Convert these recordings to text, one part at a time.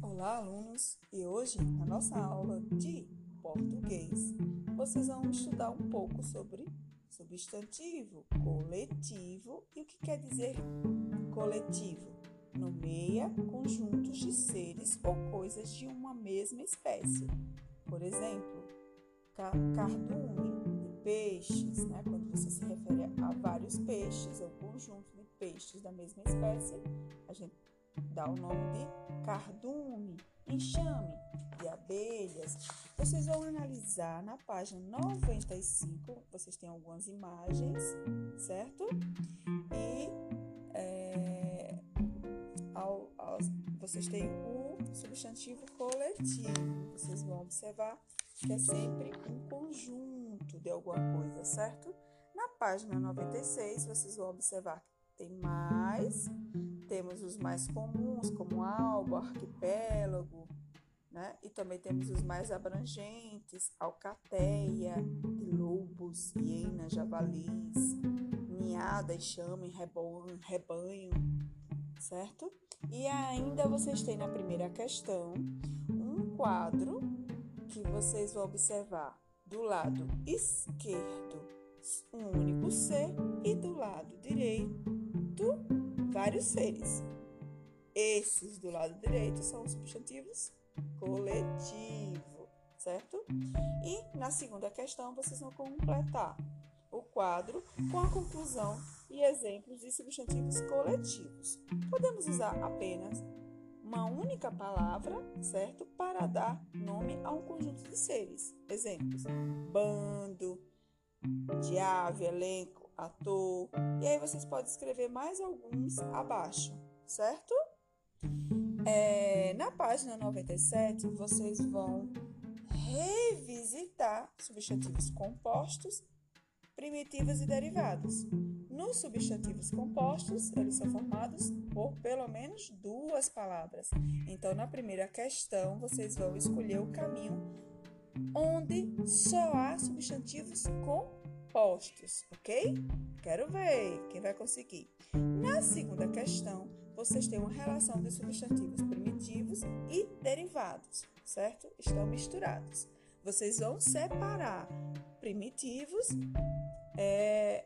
Olá, alunos! E hoje, na nossa aula de português, vocês vão estudar um pouco sobre substantivo, coletivo e o que quer dizer coletivo. Nomeia conjuntos de seres ou coisas de uma mesma espécie. Por exemplo, cardume de peixes, né? quando você se refere a vários peixes, ou conjunto de peixes da mesma espécie, a gente dá o nome de cardume, enxame de abelhas. Vocês vão analisar na página 95, vocês têm algumas imagens, certo? E é, ao, ao, vocês têm o substantivo coletivo. Vocês vão observar que é sempre um conjunto de alguma coisa, certo? Na página 96, vocês vão observar que tem mais temos os mais comuns, como albo, arquipélago, né? E também temos os mais abrangentes, alcateia, lobos, hienas, javalis, ninhada, enxame, rebanho, certo? E ainda vocês têm na primeira questão um quadro que vocês vão observar do lado esquerdo um único ser e do lado direito vários seres. Esses do lado direito são os substantivos coletivo, certo? E na segunda questão vocês vão completar o quadro com a conclusão e exemplos de substantivos coletivos. Podemos usar apenas uma única palavra, certo? Para dar nome a um conjunto de seres. Exemplos: bando, ave, elenco ator. E aí vocês podem escrever mais alguns abaixo, certo? É, na página 97, vocês vão revisitar substantivos compostos, primitivos e derivados. Nos substantivos compostos, eles são formados por pelo menos duas palavras. Então, na primeira questão, vocês vão escolher o caminho onde só há substantivos compostos postos, ok? Quero ver quem vai conseguir. Na segunda questão, vocês têm uma relação de substantivos primitivos e derivados, certo? Estão misturados. Vocês vão separar primitivos, é,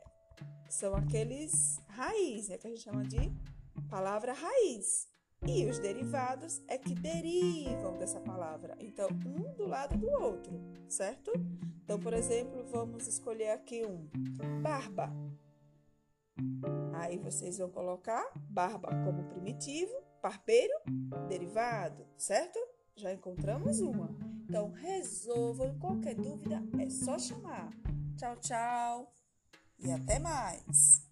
são aqueles raiz, né, que a gente chama de palavra raiz. E os derivados é que derivam dessa palavra. Então, um do lado do outro, certo? Então, por exemplo, vamos escolher aqui um barba. Aí vocês vão colocar barba como primitivo, barbeiro, derivado, certo? Já encontramos uma. Então, resolvam. Qualquer dúvida é só chamar. Tchau, tchau. E até mais.